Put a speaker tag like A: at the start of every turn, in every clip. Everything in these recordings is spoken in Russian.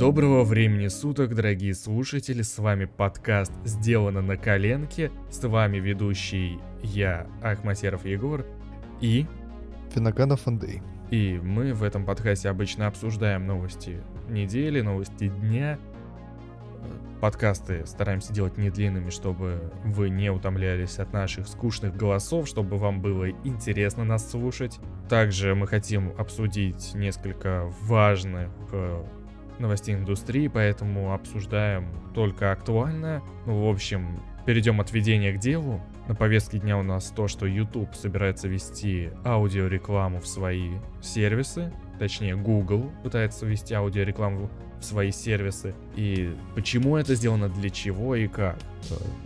A: Доброго времени суток, дорогие слушатели, с вами подкаст «Сделано на коленке», с вами ведущий я, Ахматеров Егор, и...
B: Финаганов Андрей.
A: И мы в этом подкасте обычно обсуждаем новости недели, новости дня. Подкасты стараемся делать не длинными, чтобы вы не утомлялись от наших скучных голосов, чтобы вам было интересно нас слушать. Также мы хотим обсудить несколько важных э, новостей индустрии, поэтому обсуждаем только актуальное. Ну, в общем, перейдем от ведения к делу. На повестке дня у нас то, что YouTube собирается вести аудиорекламу в свои сервисы. Точнее, Google пытается ввести аудиорекламу в свои сервисы. И почему это сделано, для чего и как.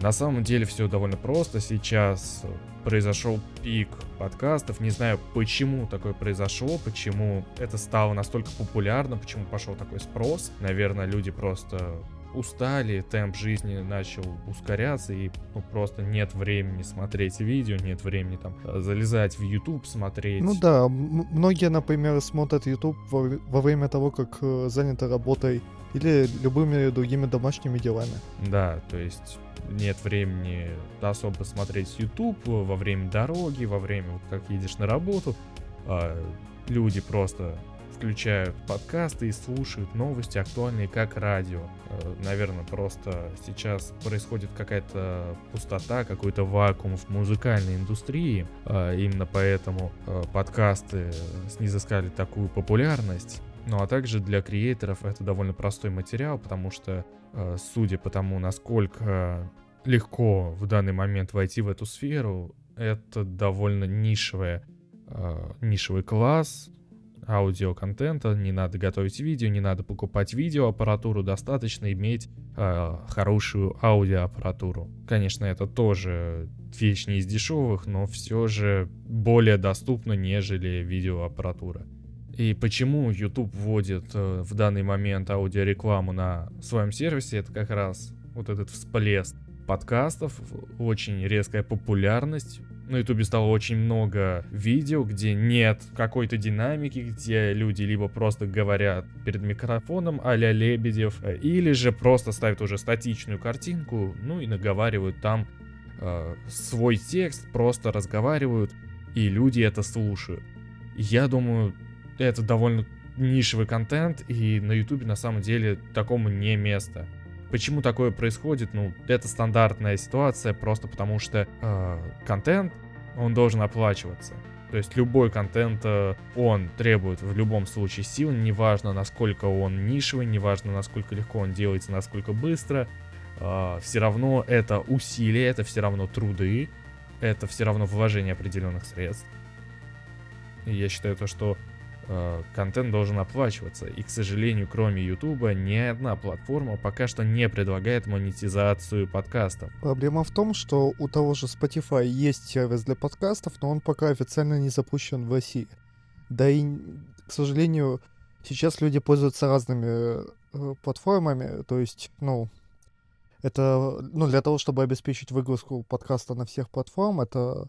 A: На самом деле все довольно просто. Сейчас произошел пик подкастов. Не знаю, почему такое произошло, почему это стало настолько популярно, почему пошел такой спрос. Наверное, люди просто устали, темп жизни начал ускоряться, и ну, просто нет времени смотреть видео, нет времени там залезать в YouTube, смотреть.
B: Ну да, многие, например, смотрят YouTube во, во время того, как э, заняты работой или любыми другими домашними делами.
A: Да, то есть нет времени особо смотреть YouTube во время дороги, во время, вот как едешь на работу. А люди просто включают подкасты и слушают новости актуальные как радио. Э, Наверное, просто сейчас происходит какая-то пустота, какой-то вакуум в музыкальной индустрии. А именно поэтому э, подкасты снизыскали такую популярность. Ну а также для креаторов это довольно простой материал, потому что, э, судя по тому, насколько легко в данный момент войти в эту сферу, это довольно нишевая, нишевый класс, аудиоконтента, не надо готовить видео, не надо покупать видеоаппаратуру, достаточно иметь э, хорошую аудиоаппаратуру. Конечно, это тоже вещь не из дешевых, но все же более доступно, нежели видеоаппаратура. И почему YouTube вводит э, в данный момент аудиорекламу на своем сервисе, это как раз вот этот всплеск подкастов, очень резкая популярность на ютубе стало очень много видео, где нет какой-то динамики, где люди либо просто говорят перед микрофоном а-ля Лебедев, или же просто ставят уже статичную картинку, ну и наговаривают там э, свой текст, просто разговаривают, и люди это слушают. Я думаю, это довольно нишевый контент, и на ютубе на самом деле такому не место. Почему такое происходит? Ну, это стандартная ситуация, просто потому что э, контент, он должен оплачиваться. То есть любой контент, э, он требует в любом случае сил, неважно насколько он нишевый, неважно насколько легко он делается, насколько быстро. Э, все равно это усилия, это все равно труды, это все равно вложение определенных средств. И я считаю то, что контент должен оплачиваться. И, к сожалению, кроме YouTube, ни одна платформа пока что не предлагает монетизацию подкастов.
B: Проблема в том, что у того же Spotify есть сервис для подкастов, но он пока официально не запущен в России. Да и, к сожалению, сейчас люди пользуются разными э, платформами, то есть, ну, это, ну, для того, чтобы обеспечить выгрузку подкаста на всех платформ, это,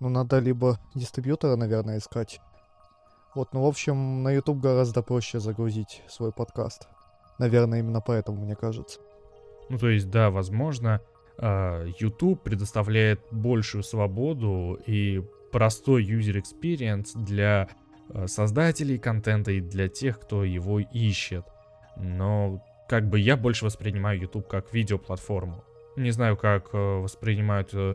B: ну, надо либо дистрибьютора, наверное, искать, вот, ну, в общем, на YouTube гораздо проще загрузить свой подкаст. Наверное, именно поэтому, мне кажется.
A: Ну, то есть, да, возможно, а, YouTube предоставляет большую свободу и простой user experience для а, создателей контента и для тех, кто его ищет. Но как бы я больше воспринимаю YouTube как видеоплатформу. Не знаю, как э, воспринимают э,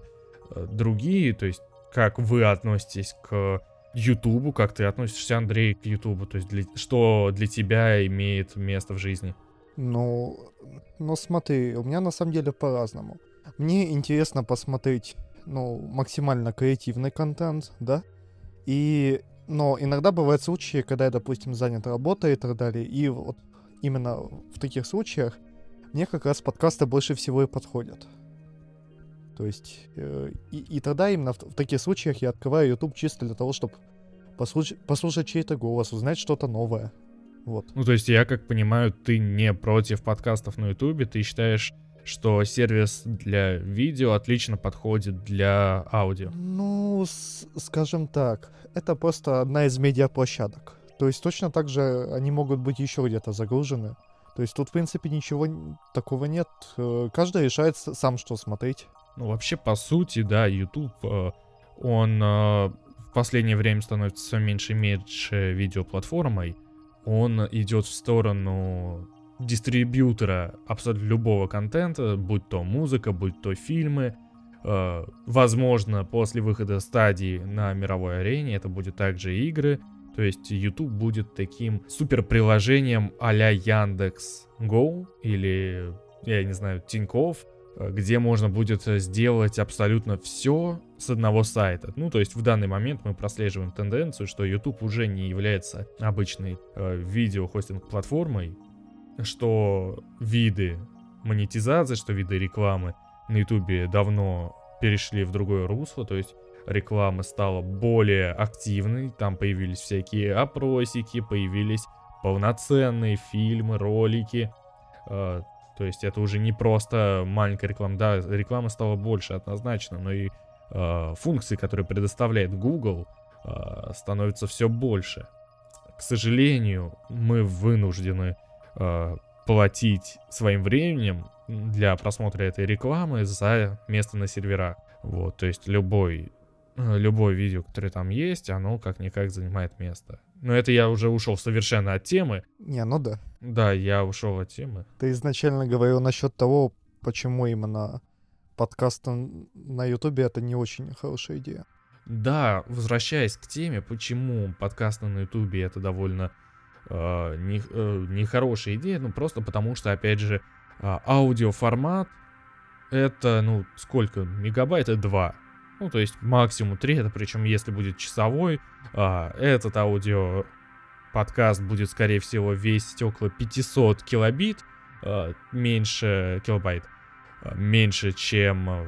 A: э, другие, то есть как вы относитесь к Ютубу, как ты относишься, Андрей, к Ютубу? То есть для, что для тебя имеет место в жизни?
B: Ну, ну смотри, у меня на самом деле по-разному. Мне интересно посмотреть, ну, максимально креативный контент, да? И, но иногда бывают случаи, когда я, допустим, занят работой и так далее, и вот именно в таких случаях мне как раз подкасты больше всего и подходят. То есть, э, и, и тогда именно в, в таких случаях я открываю YouTube чисто для того, чтобы послушать, послушать чей-то голос, узнать что-то новое. Вот.
A: Ну, то есть, я как понимаю, ты не против подкастов на YouTube, ты считаешь, что сервис для видео отлично подходит для аудио?
B: Ну, с- скажем так, это просто одна из медиаплощадок. То есть точно так же они могут быть еще где-то загружены. То есть тут, в принципе, ничего такого нет. Э, каждый решает сам, что смотреть.
A: Ну, вообще, по сути, да, YouTube, э, он э, в последнее время становится все меньше и меньше видеоплатформой. Он идет в сторону дистрибьютора абсолютно любого контента, будь то музыка, будь то фильмы. Возможно, после выхода стадии на мировой арене это будет также игры. То есть YouTube будет таким супер приложением а-ля Яндекс Go или, я не знаю, Тиньков, э, где можно будет сделать абсолютно все с одного сайта. Ну, то есть в данный момент мы прослеживаем тенденцию, что YouTube уже не является обычной э, видеохостинг-платформой, что виды монетизации, что виды рекламы на YouTube давно перешли в другое русло, то есть реклама стала более активной, там появились всякие опросики, появились полноценные фильмы, ролики. Э, то есть это уже не просто маленькая реклама, да, реклама стала больше однозначно, но и э, функции, которые предоставляет Google, э, становятся все больше. К сожалению, мы вынуждены э, платить своим временем для просмотра этой рекламы за место на серверах. Вот, то есть любой любое видео, которое там есть, оно как-никак занимает место. Но это я уже ушел совершенно от темы.
B: Не, ну да.
A: Да, я ушел от темы.
B: Ты изначально говорил насчет того, почему именно подкаст на Ютубе это не очень хорошая идея.
A: Да, возвращаясь к теме, почему подкасты на Ютубе это довольно э, не, э, нехорошая идея, ну просто потому что, опять же, э, аудиоформат это, ну, сколько? Мегабайт? Это 2. Ну, то есть максимум 3, это причем если будет часовой. А, этот аудио подкаст будет, скорее всего, весить около 500 килобит, а, меньше килобайт, а, меньше, чем а,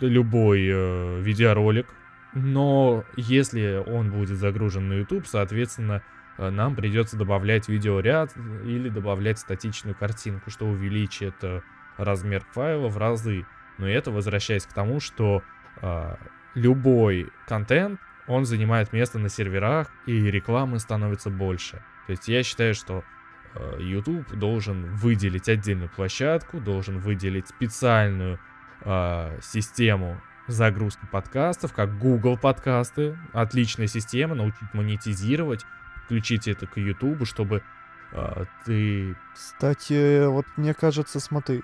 A: любой а, видеоролик. Но если он будет загружен на YouTube, соответственно, а, нам придется добавлять видеоряд или добавлять статичную картинку, что увеличит а, размер файла в разы. Но это возвращаясь к тому, что э, любой контент, он занимает место на серверах, и рекламы становится больше. То есть я считаю, что э, YouTube должен выделить отдельную площадку, должен выделить специальную э, систему загрузки подкастов, как Google подкасты. Отличная система, научить монетизировать, включить это к YouTube, чтобы э, ты...
B: Кстати, вот мне кажется, смотри,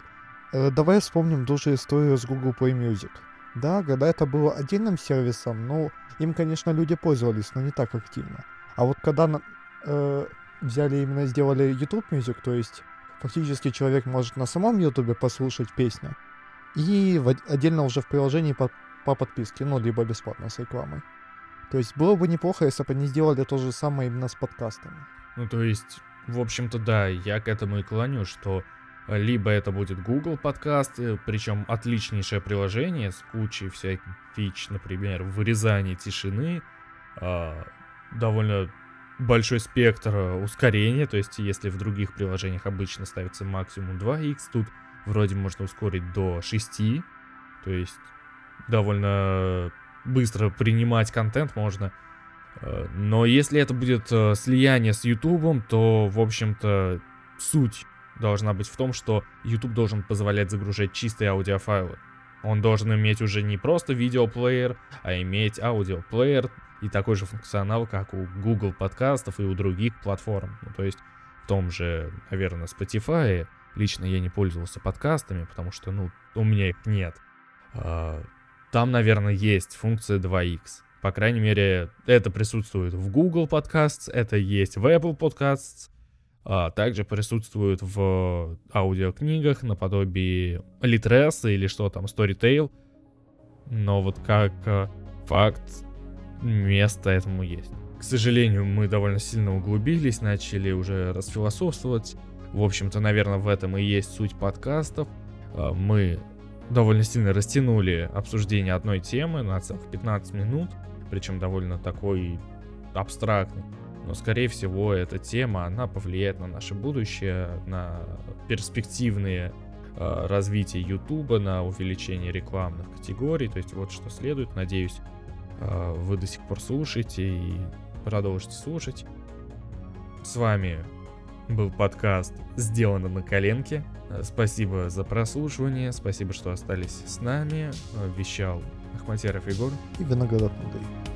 B: давай вспомним ту же историю с Google Play Music. Да, когда это было отдельным сервисом, ну, им, конечно, люди пользовались, но не так активно. А вот когда э, взяли именно сделали YouTube Music, то есть фактически человек может на самом YouTube послушать песню, и в, отдельно уже в приложении по, по подписке, ну, либо бесплатно с рекламой. То есть было бы неплохо, если бы они сделали то же самое именно с подкастами.
A: Ну, то есть, в общем-то, да, я к этому и клоню, что либо это будет Google подкасты, причем отличнейшее приложение с кучей всяких фич, например, вырезание тишины, э, довольно большой спектр ускорения, то есть если в других приложениях обычно ставится максимум 2х, тут вроде можно ускорить до 6, то есть довольно быстро принимать контент можно. А, но если это будет а, слияние с YouTube, то, в общем-то, суть должна быть в том, что YouTube должен позволять загружать чистые аудиофайлы. Он должен иметь уже не просто видеоплеер, а иметь аудиоплеер и такой же функционал, как у Google подкастов и у других платформ. Ну, то есть в том же, наверное, Spotify. Лично я не пользовался подкастами, потому что, ну, у меня их нет. А, там, наверное, есть функция 2x. По крайней мере, это присутствует в Google Podcasts, это есть в Apple Podcasts, а также присутствуют в аудиокнигах наподобие Литреса или что там, Storytale. Но вот как э, факт, место этому есть. К сожалению, мы довольно сильно углубились, начали уже расфилософствовать. В общем-то, наверное, в этом и есть суть подкастов. А, мы довольно сильно растянули обсуждение одной темы на целых 15 минут, причем довольно такой абстрактный но, скорее всего, эта тема, она повлияет на наше будущее, на перспективные э, развитие YouTube, на увеличение рекламных категорий. То есть вот что следует. Надеюсь, э, вы до сих пор слушаете и продолжите слушать. С вами был подкаст «Сделано на коленке». Спасибо за прослушивание, спасибо, что остались с нами. Вещал Ахматеров Егор.
B: И Виноградов Андрей.